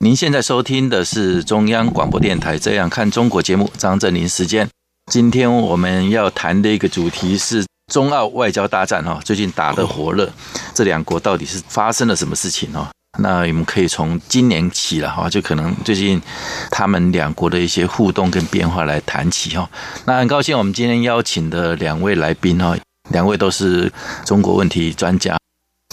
您现在收听的是中央广播电台《这样看中国》节目，张振林时间。今天我们要谈的一个主题是中澳外交大战哈，最近打得火热，这两国到底是发生了什么事情哈？那我们可以从今年起了哈，就可能最近他们两国的一些互动跟变化来谈起哈。那很高兴我们今天邀请的两位来宾哈，两位都是中国问题专家。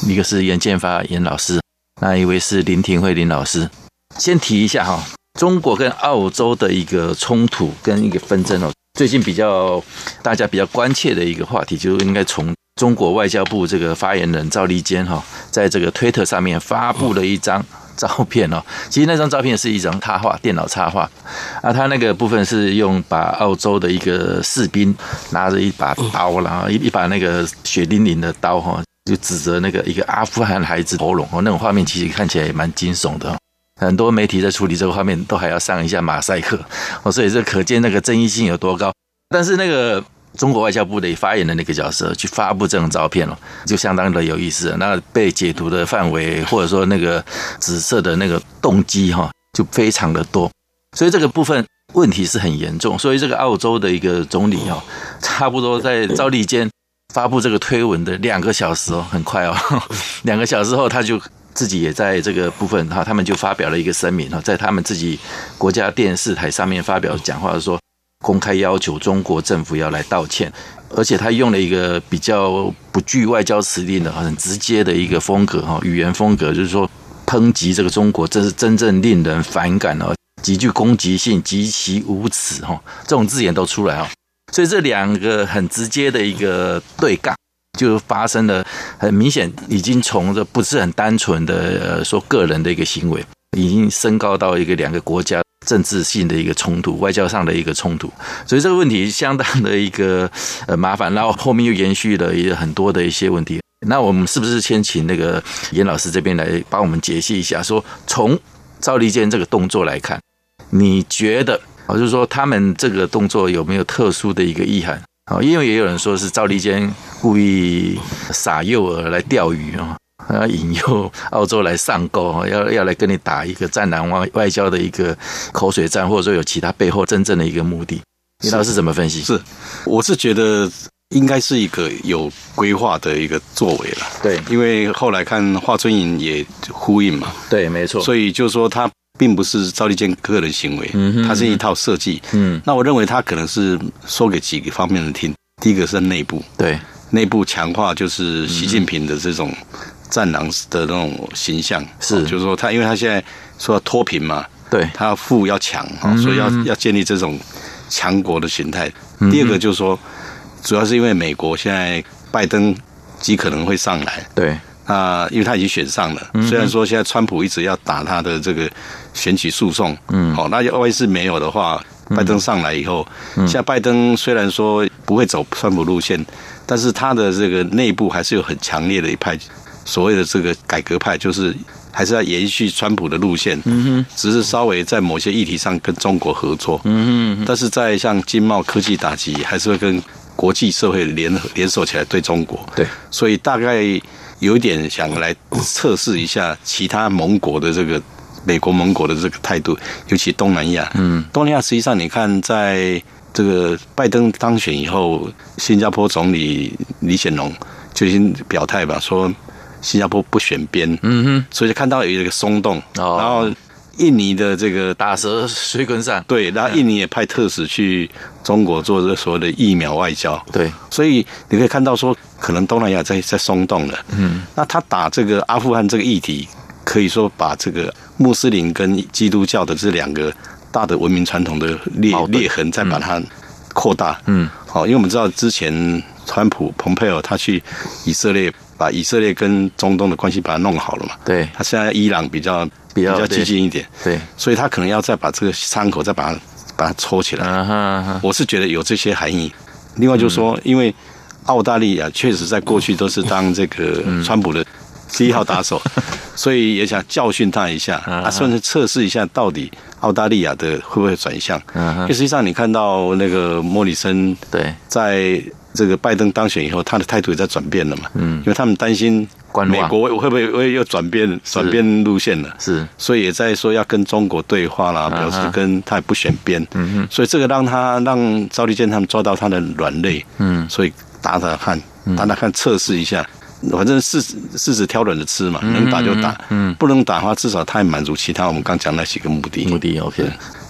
一个是严建发严老师，那一位是林廷慧林老师。先提一下哈，中国跟澳洲的一个冲突跟一个纷争哦，最近比较大家比较关切的一个话题，就应该从中国外交部这个发言人赵立坚哈，在这个推特上面发布了一张照片哦。其实那张照片是一张插画，电脑插画啊，他那个部分是用把澳洲的一个士兵拿着一把刀，然后一一把那个血淋淋的刀哈。就指着那个一个阿富汗孩子喉咙哦，那种画面其实看起来也蛮惊悚的。很多媒体在处理这个画面，都还要上一下马赛克哦，所以这可见那个争议性有多高。但是那个中国外交部的发言的那个角色去发布这种照片哦，就相当的有意思。那被解读的范围或者说那个紫色的那个动机哈，就非常的多。所以这个部分问题是很严重。所以这个澳洲的一个总理哦，差不多在赵立坚。发布这个推文的两个小时哦，很快哦，两个小时后他就自己也在这个部分哈，他们就发表了一个声明哈，在他们自己国家电视台上面发表讲话说，公开要求中国政府要来道歉，而且他用了一个比较不具外交辞令的很直接的一个风格哈，语言风格就是说抨击这个中国，这是真正令人反感哦，极具攻击性，极其无耻哈，这种字眼都出来哦。所以这两个很直接的一个对杠，就发生了，很明显已经从这不是很单纯的呃说个人的一个行为，已经升高到一个两个国家政治性的一个冲突，外交上的一个冲突。所以这个问题相当的一个呃麻烦，然后后面又延续了一个很多的一些问题。那我们是不是先请那个严老师这边来帮我们解析一下？说从赵立坚这个动作来看，你觉得？我就是说，他们这个动作有没有特殊的一个意涵？啊，因为也有人说是赵立坚故意撒诱饵来钓鱼啊，要引诱澳洲来上钩，要要来跟你打一个战狼外外交的一个口水战，或者说有其他背后真正的一个目的。你老师怎么分析？是，我是觉得应该是一个有规划的一个作为了。对，因为后来看华春莹也呼应嘛。对，没错。所以就是说他。并不是赵立坚个人行为，它是一套设计。嗯，那我认为他可能是说给几个方面的听。第一个是内部，对内部强化，就是习近平的这种战狼的那种形象。是，就是说他，因为他现在说要脱贫嘛，对，他要富要强，所以要要建立这种强国的形态。第二个就是说，主要是因为美国现在拜登极可能会上来，对。啊，因为他已经选上了，虽然说现在川普一直要打他的这个选举诉讼，嗯，好，那万一是没有的话，拜登上来以后，现在拜登虽然说不会走川普路线，但是他的这个内部还是有很强烈的一派，所谓的这个改革派，就是还是要延续川普的路线，嗯哼，只是稍微在某些议题上跟中国合作，嗯哼，但是在像经贸科技打击，还是会跟国际社会联合联手起来对中国，对，所以大概。有一点想来测试一下其他盟国的这个美国盟国的这个态度，尤其东南亚。嗯，东南亚实际上你看，在这个拜登当选以后，新加坡总理李显龙就已经表态吧，说新加坡不选边。嗯哼，所以就看到有一个松动。哦，然后。印尼的这个打蛇随棍上，对，然后印尼也派特使去中国做这个所谓的疫苗外交，对，所以你可以看到说，可能东南亚在在松动了，嗯，那他打这个阿富汗这个议题，可以说把这个穆斯林跟基督教的这两个大的文明传统的裂裂痕，再把它扩大，嗯，好，因为我们知道之前川普蓬佩尔他去以色列，把以色列跟中东的关系把它弄好了嘛，对，他现在伊朗比较。比较激进一点，对，所以他可能要再把这个伤口再把它把它抽起来。Uh. 我是觉得有这些含义。另外就是说，因为澳大利亚确实在过去都是当这个川普的第一号打手，所以也想教训他一下啊，算是测试一下到底澳大利亚的会不会转向。因为实际上你看到那个莫里森对在。这个拜登当选以后，他的态度也在转变了嘛？嗯，因为他们担心美国会不会会又转变转变路线了？是，所以也在说要跟中国对话啦，表示跟他也不选边。嗯哼，所以这个让他让赵立坚他们抓到他的软肋。嗯，所以打打看，打打看测试一下，反正柿子柿子挑软的吃嘛，能打就打。嗯，不能打的话，至少他也满足其他我们刚讲那几个目的。目的 OK。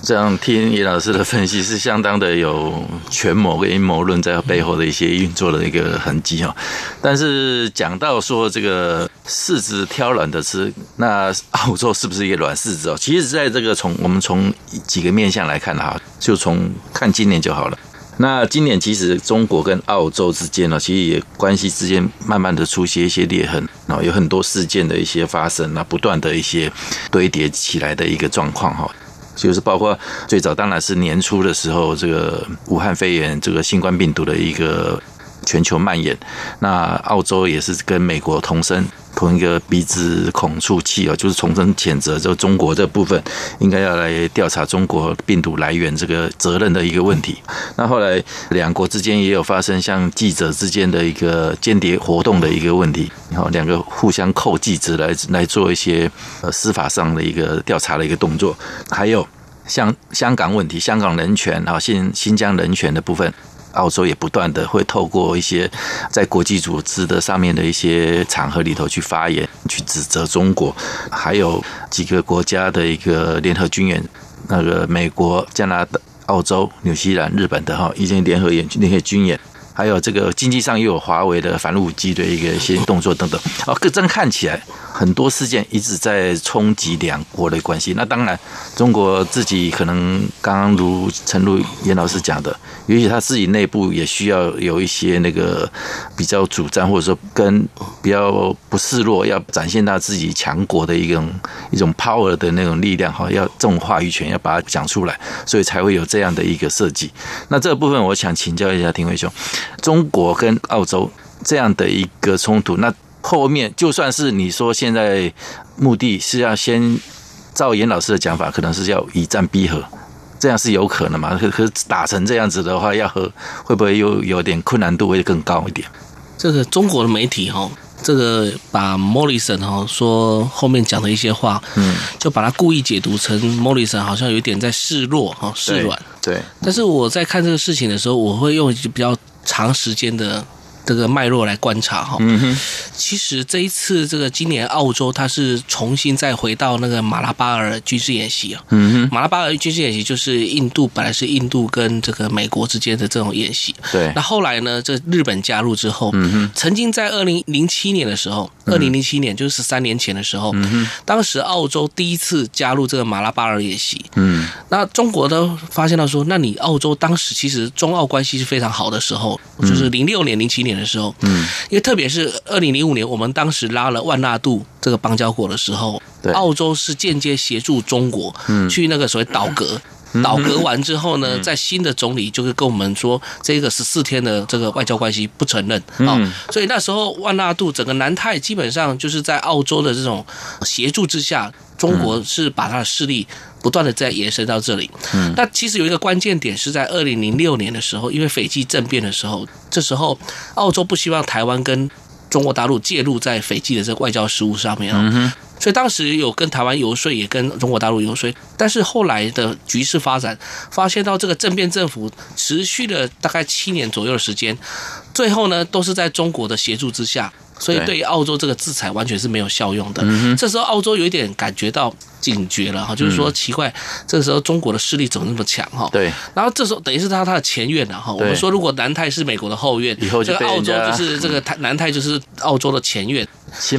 这样听叶老师的分析是相当的有权谋跟阴谋论在背后的一些运作的一个痕迹哈，但是讲到说这个柿子挑软的吃，那澳洲是不是一个软柿子哦？其实在这个从我们从几个面向来看哈，就从看今年就好了。那今年其实中国跟澳洲之间呢，其实也关系之间慢慢的出现一些裂痕然后，有很多事件的一些发生，那不断的一些堆叠起来的一个状况哈。就是包括最早当然是年初的时候，这个武汉肺炎这个新冠病毒的一个全球蔓延，那澳洲也是跟美国同声同一个鼻子孔出气啊，就是重声谴责就中国这部分应该要来调查中国病毒来源这个责任的一个问题。那后来两国之间也有发生像记者之间的一个间谍活动的一个问题，然后两个互相扣记者来来做一些呃司法上的一个调查的一个动作，还有像香港问题、香港人权啊、新新疆人权的部分。澳洲也不断的会透过一些在国际组织的上面的一些场合里头去发言，去指责中国，还有几个国家的一个联合军演，那个美国、加拿大、澳洲、纽西兰、日本的哈，一些联合演那些军演。还有这个经济上又有华为的反陆武机的一个一些动作等等，哦，这样看起来很多事件一直在冲击两国的关系。那当然，中国自己可能刚刚如陈如颜老师讲的，也许他自己内部也需要有一些那个比较主张，或者说跟比较不示弱，要展现他自己强国的一种一种 power 的那种力量哈，要这种话语权要把它讲出来，所以才会有这样的一个设计。那这个部分，我想请教一下廷辉兄。中国跟澳洲这样的一个冲突，那后面就算是你说现在目的是要先照严老师的讲法，可能是要以战逼和，这样是有可能嘛？可可打成这样子的话，要和会不会又有点困难度会更高一点？这个中国的媒体哈，这个把莫里森哈说后面讲的一些话，嗯，就把它故意解读成莫里森好像有点在示弱哈示软，对。但是我在看这个事情的时候，我会用比较。长时间的这个脉络来观察哈，其实这一次这个今年澳洲它是重新再回到那个马拉巴尔军事演习啊，嗯哼。马拉巴尔军事演习就是印度本来是印度跟这个美国之间的这种演习，对，那后来呢，这日本加入之后，嗯哼。曾经在二零零七年的时候，二零零七年就是十三年前的时候，嗯哼。当时澳洲第一次加入这个马拉巴尔演习，嗯，那中国都发现到说，那你澳洲当时其实中澳关系是非常好的时候，就是零六年、零七年。的时候，嗯，因为特别是二零零五年，我们当时拉了万纳度这个邦交国的时候，对，澳洲是间接协助中国，嗯，去那个所谓倒阁，倒阁完之后呢，在新的总理就是跟我们说，这个十四天的这个外交关系不承认。啊，所以那时候万纳度整个南太基本上就是在澳洲的这种协助之下，中国是把他的势力。不断的在延伸到这里，嗯，那其实有一个关键点是在二零零六年的时候，因为斐济政变的时候，这时候澳洲不希望台湾跟中国大陆介入在斐济的这个外交事务上面啊，所以当时有跟台湾游说，也跟中国大陆游说，但是后来的局势发展，发现到这个政变政府持续了大概七年左右的时间，最后呢都是在中国的协助之下。所以对于澳洲这个制裁完全是没有效用的。嗯、这时候澳洲有一点感觉到警觉了哈，就是说奇怪，嗯，这个时候中国的势力怎么那么强哈？对。然后这时候等于是他他的前院了哈。我们说如果南太是美国的后院，以后这个澳洲就是这个台南太就是澳洲的前院。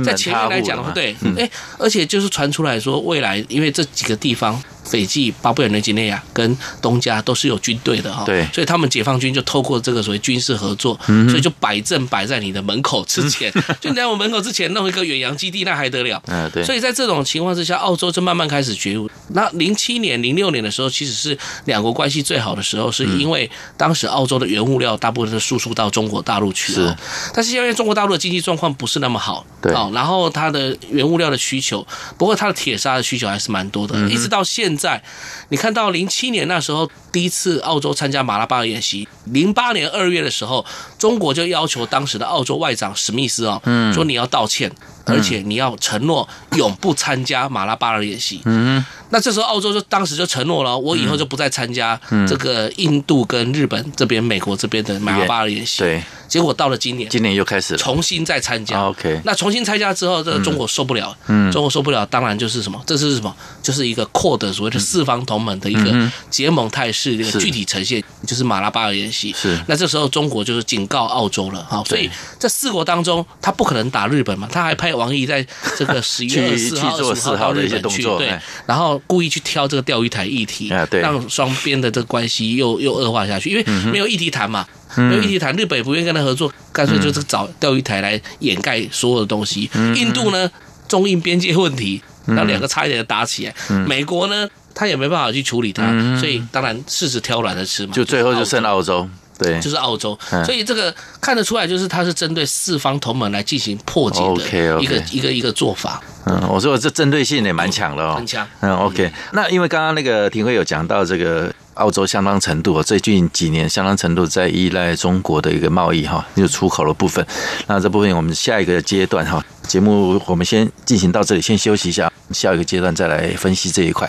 在前面来讲的话，对，哎，而且就是传出来说未来因为这几个地方斐济、巴布亚纽几内亚跟东加都是有军队的哈，对，所以他们解放军就透过这个所谓军事合作，嗯、所以就摆阵摆在你的门口之前，嗯、就在我门口之前弄一个远洋基地，那还得了？嗯，对。所以在这种情况之下，澳洲就慢慢开始觉悟。那零七年、零六年的时候，其实是两国关系最好的时候，是因为当时澳洲的原物料大部分是输出到中国大陆去了，但是因为中国大陆的经济状况不是那么好，对，然后它的原物料的需求，不过它的铁砂的需求还是蛮多的，一直到现在。你看到零七年那时候第一次澳洲参加马拉巴尔演习，零八年二月的时候，中国就要求当时的澳洲外长史密斯哦，嗯，说你要道歉，而且你要承诺永不参加马拉巴尔演习。嗯，那这时候澳洲就当时就承诺了，我以后就不再参加这个印度跟日本这边、美国这边的马拉巴尔演习。对。结果到了今年，今年又开始了，重新再参加。OK，那重新参加之后，这个中国受不了，嗯，中国受不了，当然就是什么？这是什么？就是一个 QUAD 所谓的四方同盟的一个结盟态势的一个具体呈现，就是马拉巴尔演习。是，那这时候中国就是警告澳洲了，哈，所以这四国当中，他不可能打日本嘛，他还派王毅在这个十一月四号、二十五号到日本去，对，然后故意去挑这个钓鱼台议题，让双边的这个关系又又恶化下去，因为没有议题谈嘛。没有议题谈，日本也不愿意跟他合作，干脆就是找钓鱼台来掩盖所有的东西。印度呢，中印边界问题，然后两个差一点就打起来。美国呢，他也没办法去处理它，所以当然柿子挑软的吃嘛。就最后就剩澳洲，对，就是澳洲。所以这个看得出来，就是它是针对四方同盟来进行破解的一个一个一个做法。嗯，我说这针对性也蛮强的哦，很强。嗯，OK。那因为刚刚那个庭辉有讲到这个。澳洲相当程度，最近几年相当程度在依赖中国的一个贸易哈，就出口的部分。那这部分我们下一个阶段哈，节目我们先进行到这里，先休息一下，下一个阶段再来分析这一块。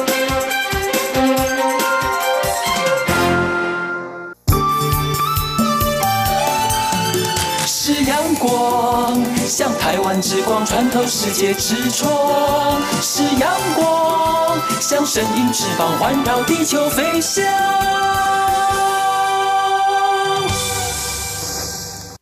之光穿透世界之窗；是阳光，像神鹰翅膀环绕地球飞翔。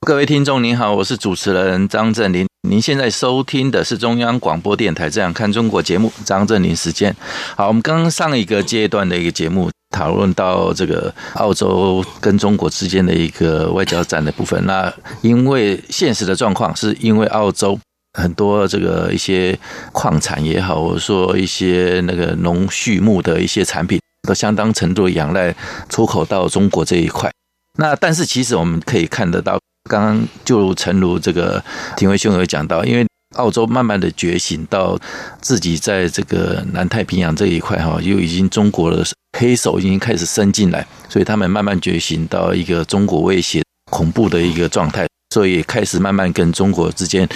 各位听众您好，我是主持人张振林。您现在收听的是中央广播电台《这样看中国》节目，张振林时间。好，我们刚刚上一个阶段的一个节目讨论到这个澳洲跟中国之间的一个外交战的部分。那因为现实的状况，是因为澳洲很多这个一些矿产也好，或者说一些那个农畜牧的一些产品，都相当程度仰赖出口到中国这一块。那但是其实我们可以看得到。刚刚就诚如这个廷辉兄有讲到，因为澳洲慢慢的觉醒到自己在这个南太平洋这一块哈，又已经中国的黑手已经开始伸进来，所以他们慢慢觉醒到一个中国威胁恐怖的一个状态，所以开始慢慢跟中国之间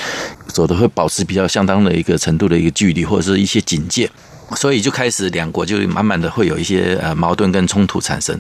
走的会保持比较相当的一个程度的一个距离或者是一些警戒，所以就开始两国就慢慢的会有一些呃矛盾跟冲突产生。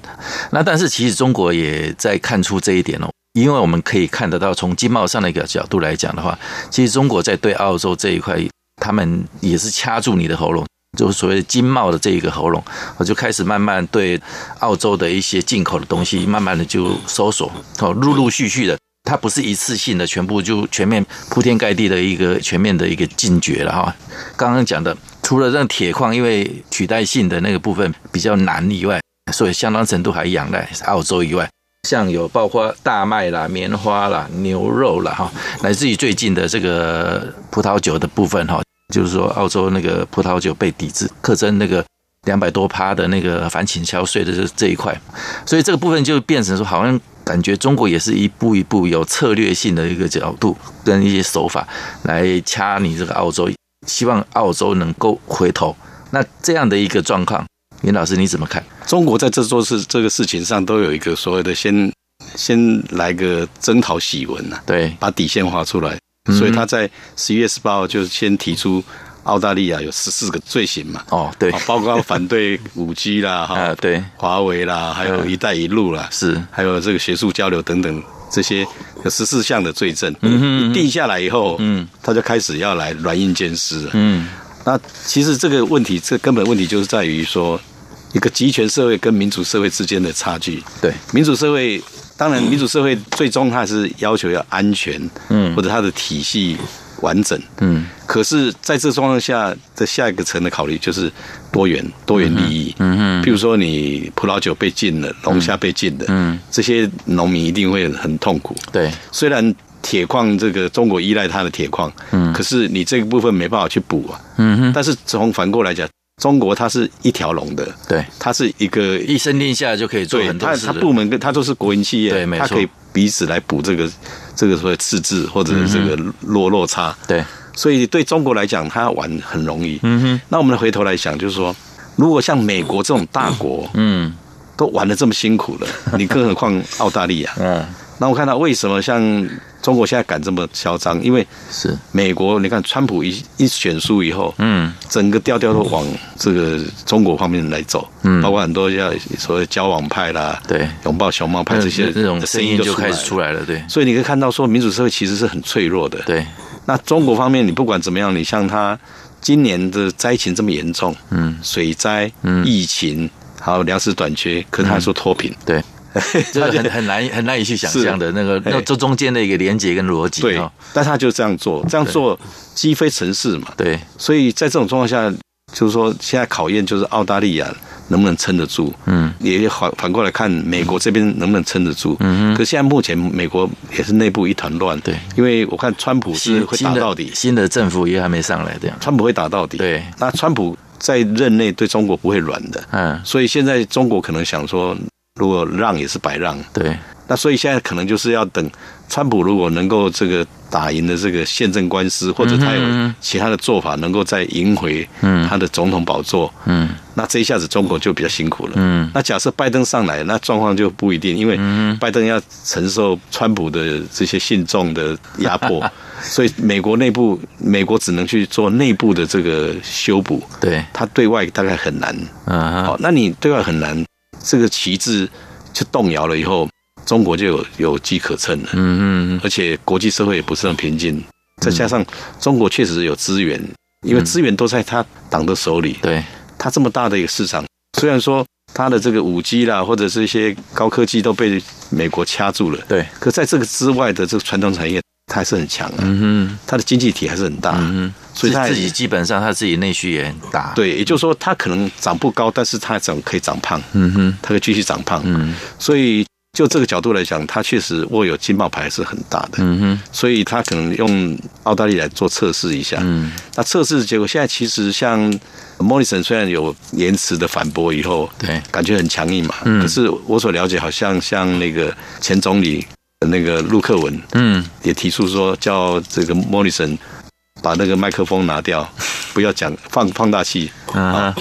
那但是其实中国也在看出这一点哦。因为我们可以看得到，从经贸上的一个角度来讲的话，其实中国在对澳洲这一块，他们也是掐住你的喉咙，就是所谓经贸的这一个喉咙，我就开始慢慢对澳洲的一些进口的东西，慢慢的就搜索，哦，陆陆续续的，它不是一次性的，全部就全面铺天盖地的一个全面的一个禁绝了哈。刚刚讲的，除了让铁矿，因为取代性的那个部分比较难以外，所以相当程度还仰赖澳洲以外。像有包括大麦啦、棉花啦、牛肉啦，哈，乃至于最近的这个葡萄酒的部分，哈，就是说澳洲那个葡萄酒被抵制，课征那个两百多趴的那个反倾销税的这这一块，所以这个部分就变成说，好像感觉中国也是一步一步有策略性的一个角度跟一些手法来掐你这个澳洲，希望澳洲能够回头。那这样的一个状况，林老师你怎么看？中国在这做事这个事情上都有一个所谓的先先来个征讨檄文呐，对，把底线画出来，所以他在十一月十八号就先提出。澳大利亚有十四个罪行嘛？哦，对，包括反对五 G 啦，哈，对，华为啦，还有一带一路啦，是，还有这个学术交流等等这些有十四项的罪证。嗯哼，定下来以后，嗯，他就开始要来软硬兼施。嗯，那其实这个问题，这根本问题就是在于说，一个集权社会跟民主社会之间的差距。对，民主社会当然，民主社会最终它是要求要安全，嗯，或者它的体系。完整，嗯，可是在这状况下的下一个层的考虑就是多元多元利益，嗯嗯，譬如说你葡萄酒被禁了，龙虾被禁了，嗯，这些农民一定会很痛苦，对。虽然铁矿这个中国依赖它的铁矿，嗯，可是你这个部分没办法去补啊，嗯哼。但是从反过来讲，中国它是一条龙的，对，它是一个一声令下就可以做很多事，它它部门跟它都是国营企业，对，没错，它可以彼此来补这个。这个所谓赤字或者这个落落差，对，所以对中国来讲，他玩很容易。嗯哼，那我们回头来想，就是说，如果像美国这种大国，嗯，都玩的这么辛苦了，你更何况澳大利亚？嗯，那我看到为什么像。中国现在敢这么嚣张，因为是。美国。你看，川普一一选输以后，嗯，整个调调都往这个中国方面来走，嗯，包括很多像所谓交往派啦，对，拥抱熊猫派这些这种声音就开始出来了，对。所以你可以看到，说民主社会其实是很脆弱的，对。那中国方面，你不管怎么样，你像他今年的灾情这么严重，嗯，水灾、疫情，还有粮食短缺，可是他还说脱贫，对。这 个很很难很难以去想象的那个那这中间的一个连接跟逻辑。对，但他就这样做，这样做积非成是嘛。对，所以在这种状况下，就是说现在考验就是澳大利亚能不能撑得住。嗯，也反反过来看美国这边能不能撑得住。嗯，可是现在目前美国也是内部一团乱。对，因为我看川普是会打到底，新的政府也还没上来，这样川普会打到底。对，那川普在任内对中国不会软的。嗯，所以现在中国可能想说。如果让也是白让，对，那所以现在可能就是要等川普如果能够这个打赢了这个宪政官司，或者他有其他的做法，能够再赢回他的总统宝座，嗯，那这一下子中国就比较辛苦了，嗯，那假设拜登上来，那状况就不一定，因为拜登要承受川普的这些信众的压迫，所以美国内部美国只能去做内部的这个修补，对，他对外大概很难，嗯，好，那你对外很难。这个旗帜就动摇了以后，中国就有有机可乘了。嗯嗯，而且国际社会也不是很平静，再加上中国确实有资源，因为资源都在他党的手里。对，他这么大的一个市场，虽然说他的这个五 G 啦，或者是一些高科技都被美国掐住了。对，可在这个之外的这个传统产业。他还是很强的，嗯哼，他的经济体还是很大，嗯哼，所以他自己基本上他自己内需也很大，对，也就是说他可能长不高，但是他长可以长胖，嗯哼，他可以继续长胖，嗯，所以就这个角度来讲，他确实握有经贸牌是很大的，嗯哼，所以他可能用澳大利亚来做测试一下，嗯，那测试结果现在其实像莫里森虽然有延迟的反驳以后，对，感觉很强硬嘛，嗯，可是我所了解好像像那个前总理。那个陆克文，嗯，也提出说叫这个莫里森把那个麦克风拿掉，不要讲放放大器啊，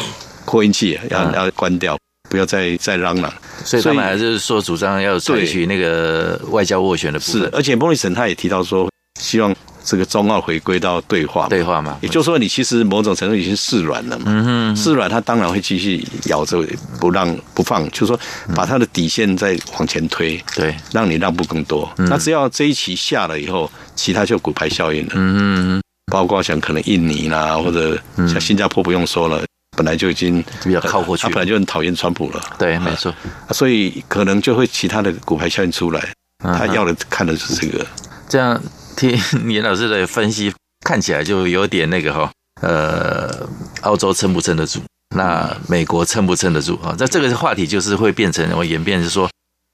扩音器要要关掉，不要再再嚷嚷。所以他们还是说主张要采取那个外交斡旋的部分。是，而且莫里森他也提到说，希望。这个中澳回归到对话，对话嘛，也就是说，你其实某种程度已经示软了嘛。示软，他当然会继续咬着不让不放，就是说把他的底线再往前推，对，让你让步更多。那只要这一棋下了以后，其他就骨牌效应了。嗯嗯，包括像可能印尼啦，或者像新加坡不用说了，本来就已经比较靠过去，他本来就很讨厌川普了。对，没错。所以可能就会其他的骨牌效应出来，他要的看的是这个，这样。听颜老师的分析，看起来就有点那个哈，呃，澳洲撑不撑得住？那美国撑不撑得住啊？那这个话题就是会变成我演变，是说，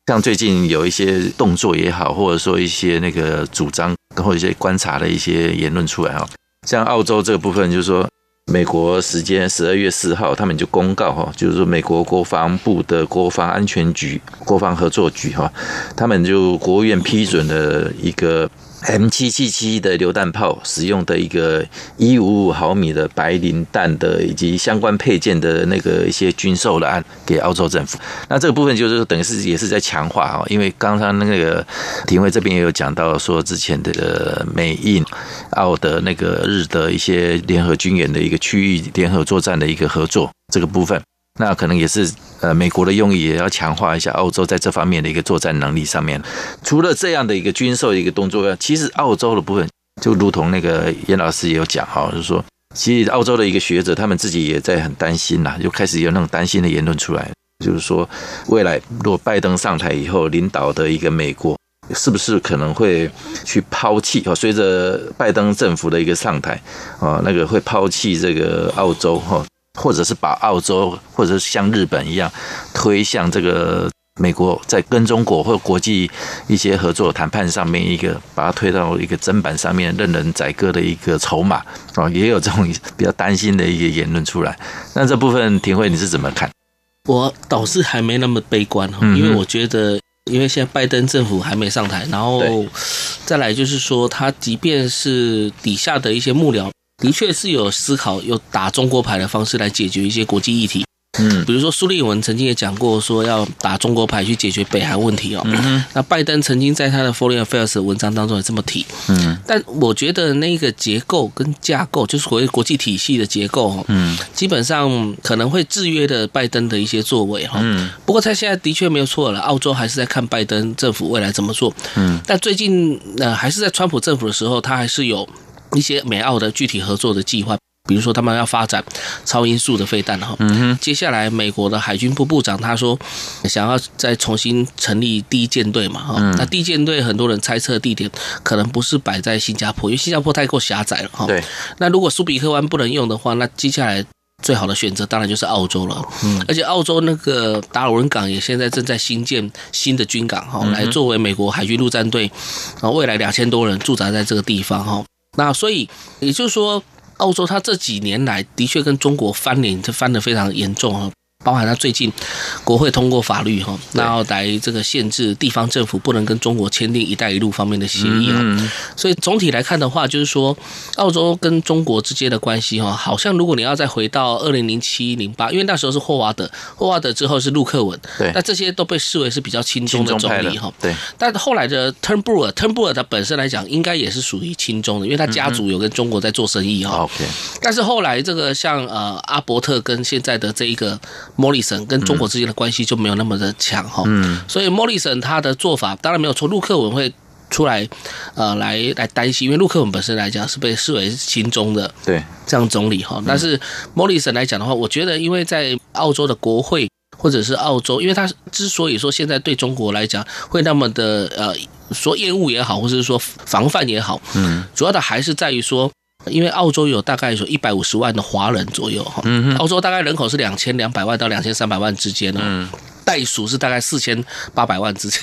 像最近有一些动作也好，或者说一些那个主张或者一些观察的一些言论出来哈，像澳洲这个部分，就是说，美国时间十二月四号，他们就公告哈，就是说美国国防部的国防安全局、国防合作局哈，他们就国务院批准了一个。M 七七七的榴弹炮使用的一个一五五毫米的白磷弹的以及相关配件的那个一些军售的案给澳洲政府，那这个部分就是等于是也是在强化哈，因为刚刚那个庭会这边也有讲到说之前的美印澳的那个日的一些联合军演的一个区域联合作战的一个合作这个部分。那可能也是呃，美国的用意也要强化一下澳洲在这方面的一个作战能力上面。除了这样的一个军售一个动作，其实澳洲的部分就如同那个严老师也有讲哈，就是说，其实澳洲的一个学者他们自己也在很担心呐，就开始有那种担心的言论出来，就是说，未来如果拜登上台以后领导的一个美国，是不是可能会去抛弃？哦，随着拜登政府的一个上台，啊，那个会抛弃这个澳洲哈？或者是把澳洲，或者是像日本一样推向这个美国，在跟中国或国际一些合作谈判上面，一个把它推到一个砧板上面，任人宰割的一个筹码啊，也有这种比较担心的一个言论出来。那这部分廷辉你是怎么看？我倒是还没那么悲观，因为我觉得，因为现在拜登政府还没上台，然后再来就是说，他即便是底下的一些幕僚。的确是有思考，有打中国牌的方式来解决一些国际议题。嗯，比如说苏利文曾经也讲过，说要打中国牌去解决北韩问题哦。嗯，那拜登曾经在他的 Foreign Affairs 的文章当中也这么提。嗯，但我觉得那个结构跟架构，就是所谓国际体系的结构，嗯，基本上可能会制约的拜登的一些作为哈。嗯，不过他现在的确没有错了，澳洲还是在看拜登政府未来怎么做。嗯，但最近呃，还是在川普政府的时候，他还是有。一些美澳的具体合作的计划，比如说他们要发展超音速的飞弹哈。嗯哼。接下来美国的海军部部长他说想要再重新成立第一舰队嘛哈。嗯。那第一舰队很多人猜测地点可能不是摆在新加坡，因为新加坡太过狭窄了哈。对。那如果苏比克湾不能用的话，那接下来最好的选择当然就是澳洲了。嗯。而且澳洲那个达尔文港也现在正在新建新的军港哈，来作为美国海军陆战队啊未来两千多人驻扎在这个地方哈。那所以也就是说，澳洲它这几年来的确跟中国翻脸，这翻得非常严重啊。包含他最近国会通过法律哈，然后来这个限制地方政府不能跟中国签订“一带一路”方面的协议啊。所以总体来看的话，就是说澳洲跟中国之间的关系哈，好像如果你要再回到二零零七零八，因为那时候是霍华德，霍华德之后是陆克文，对，那这些都被视为是比较亲中的总理哈。对，但后来的 Turnbull，Turnbull 他本身来讲应该也是属于亲中的，因为他家族有跟中国在做生意哈。OK，但是后来这个像呃阿伯特跟现在的这一个。莫里森跟中国之间的关系就没有那么的强哈，嗯，所以莫里森他的做法当然没有错，陆克文会出来呃来来担心，因为陆克文本身来讲是被视为心中的对。这样总理哈，但是莫里森来讲的话，我觉得因为在澳洲的国会或者是澳洲，因为他之所以说现在对中国来讲会那么的呃说厌恶也好，或者是说防范也好，嗯，主要的还是在于说。因为澳洲有大概有一百五十万的华人左右哈，澳洲大概人口是两千两百万到两千三百万之间呢，袋鼠是大概四千八百万之间，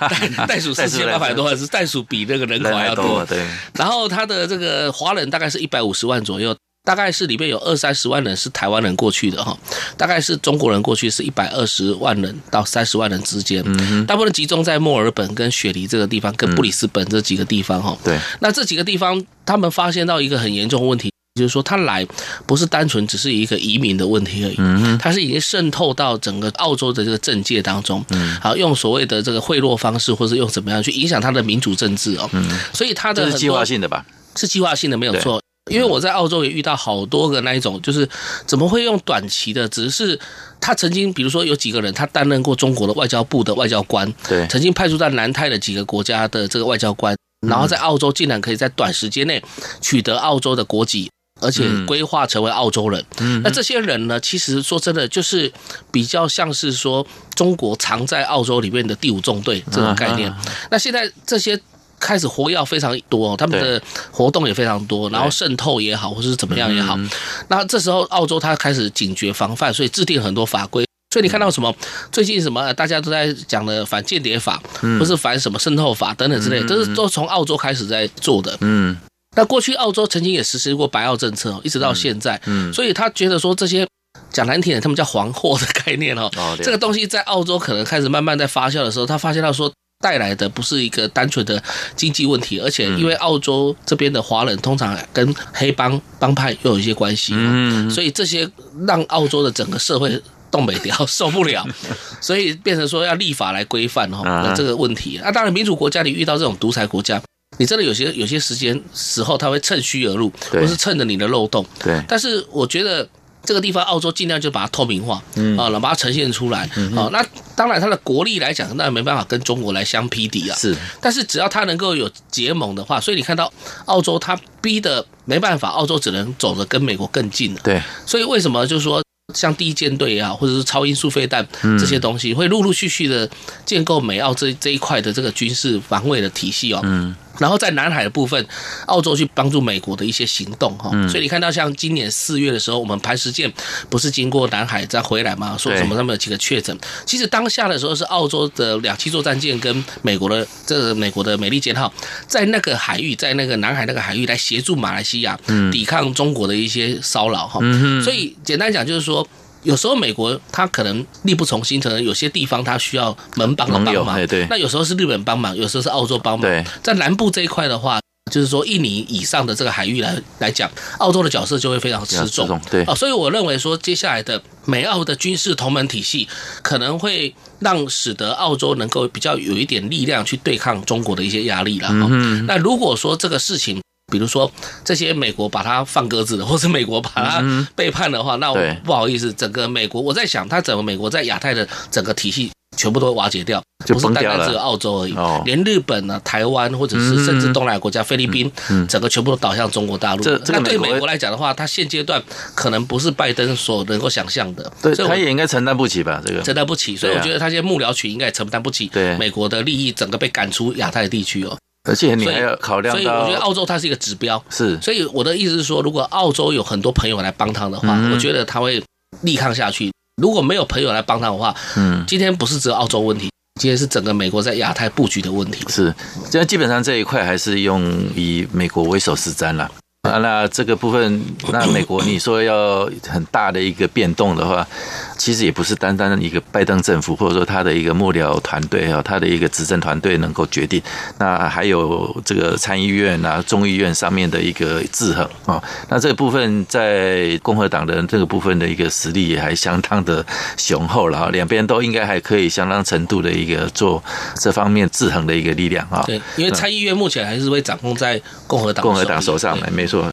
袋袋鼠四千八百多万是袋鼠比那个人口还要多，对。然后它的这个华人大概是一百五十万左右。大概是里面有二三十万人是台湾人过去的哈，大概是中国人过去是一百二十万人到三十万人之间，嗯大部分集中在墨尔本跟雪梨这个地方，跟布里斯本这几个地方哈。对，那这几个地方他们发现到一个很严重的问题，就是说他来不是单纯只是一个移民的问题而已，他是已经渗透到整个澳洲的这个政界当中，好用所谓的这个贿赂方式，或者用怎么样去影响他的民主政治哦。所以他的是计划性的吧？是计划性的，没有错。因为我在澳洲也遇到好多个那一种，就是怎么会用短期的？只是他曾经，比如说有几个人，他担任过中国的外交部的外交官，对，曾经派驻在南太的几个国家的这个外交官，然后在澳洲竟然可以在短时间内取得澳洲的国籍，而且规划成为澳洲人。嗯，那这些人呢，其实说真的，就是比较像是说中国藏在澳洲里面的第五纵队这种概念。那现在这些。开始活跃非常多，他们的活动也非常多，然后渗透也好，或者是怎么样也好。那这时候澳洲他开始警觉防范，所以制定很多法规。所以你看到什么最近什么大家都在讲的反间谍法，或是反什么渗透法等等之类，这是都从澳洲开始在做的。嗯。那过去澳洲曾经也实施过白澳政策，一直到现在，嗯，所以他觉得说这些讲难听点，他们叫黄货的概念哦，这个东西在澳洲可能开始慢慢在发酵的时候，他发现到说带来的不是一个单纯的经济问题，而且因为澳洲这边的华人通常跟黑帮帮派又有一些关系，嗯，所以这些让澳洲的整个社会。东北调受不了，所以变成说要立法来规范哈这个问题。那当然，民主国家你遇到这种独裁国家，你真的有些有些时间时候他会趁虚而入，或是趁着你的漏洞。对。但是我觉得这个地方澳洲尽量就把它透明化，嗯啊，把它呈现出来。啊，那当然它的国力来讲，那没办法跟中国来相匹敌啊。是。但是只要它能够有结盟的话，所以你看到澳洲它逼的没办法，澳洲只能走得跟美国更近了。对。所以为什么就是说？像第一舰队啊，或者是超音速飞弹这些东西，会陆陆续续的建构美澳这这一块的这个军事防卫的体系哦。嗯。然后在南海的部分，澳洲去帮助美国的一些行动哈。所以你看到像今年四月的时候，我们磐石舰不是经过南海再回来吗？说什么那么几个确诊？其实当下的时候是澳洲的两栖作战舰跟美国的这个美国的美利坚号在那个海域，在那个南海那个海域来协助马来西亚抵抗中国的一些骚扰哈。所以简单讲就是说。有时候美国他可能力不从心，可能有些地方他需要盟邦的帮忙。对，那有时候是日本帮忙，有时候是澳洲帮忙。对，在南部这一块的话，就是说印尼以上的这个海域来来讲，澳洲的角色就会非常吃重。对啊，所以我认为说，接下来的美澳的军事同盟体系可能会让使得澳洲能够比较有一点力量去对抗中国的一些压力了。嗯，那如果说这个事情，比如说这些美国把它放鸽子的，或是美国把它背叛的话，那我不好意思，整个美国，我在想，他整个美国在亚太的整个体系全部都瓦解掉，不是单单只有澳洲而已，连日本呢、台湾或者是甚至东南亚国家菲律宾，整个全部都倒向中国大陆。那对美国来讲的话，他现阶段可能不是拜登所能够想象的，对，他也应该承担不起吧？这个。承担不起，所以我觉得他现在幕僚群应该也承担不起美国的利益，整个被赶出亚太地区哦。而且你还要考量到，所以我觉得澳洲它是一个指标。是，所以我的意思是说，如果澳洲有很多朋友来帮他的话，我觉得他会力抗下去。如果没有朋友来帮他的话，嗯，今天不是只有澳洲问题，今天是整个美国在亚太布局的问题。是，现在基本上这一块还是用以美国为首是瞻了。啊，那这个部分，那美国你说要很大的一个变动的话，其实也不是单单一个拜登政府或者说他的一个幕僚团队啊，他的一个执政团队能够决定。那还有这个参议院啊、众议院上面的一个制衡啊。那这个部分在共和党的这个部分的一个实力也还相当的雄厚了啊，两边都应该还可以相当程度的一个做这方面制衡的一个力量啊。对，因为参议院目前还是会掌控在共和党共和党手上来，没错。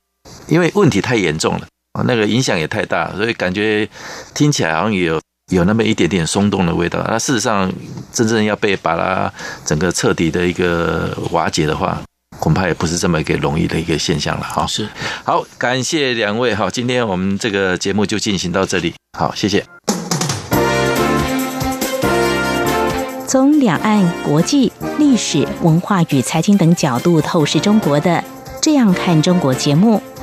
因为问题太严重了，那个影响也太大，所以感觉听起来好像也有有那么一点点松动的味道。那事实上，真正要被把它整个彻底的一个瓦解的话，恐怕也不是这么一个容易的一个现象了。哈，是好，感谢两位。哈，今天我们这个节目就进行到这里。好，谢谢。从两岸、国际、历史、文化与财经等角度透视中国的，这样看中国节目。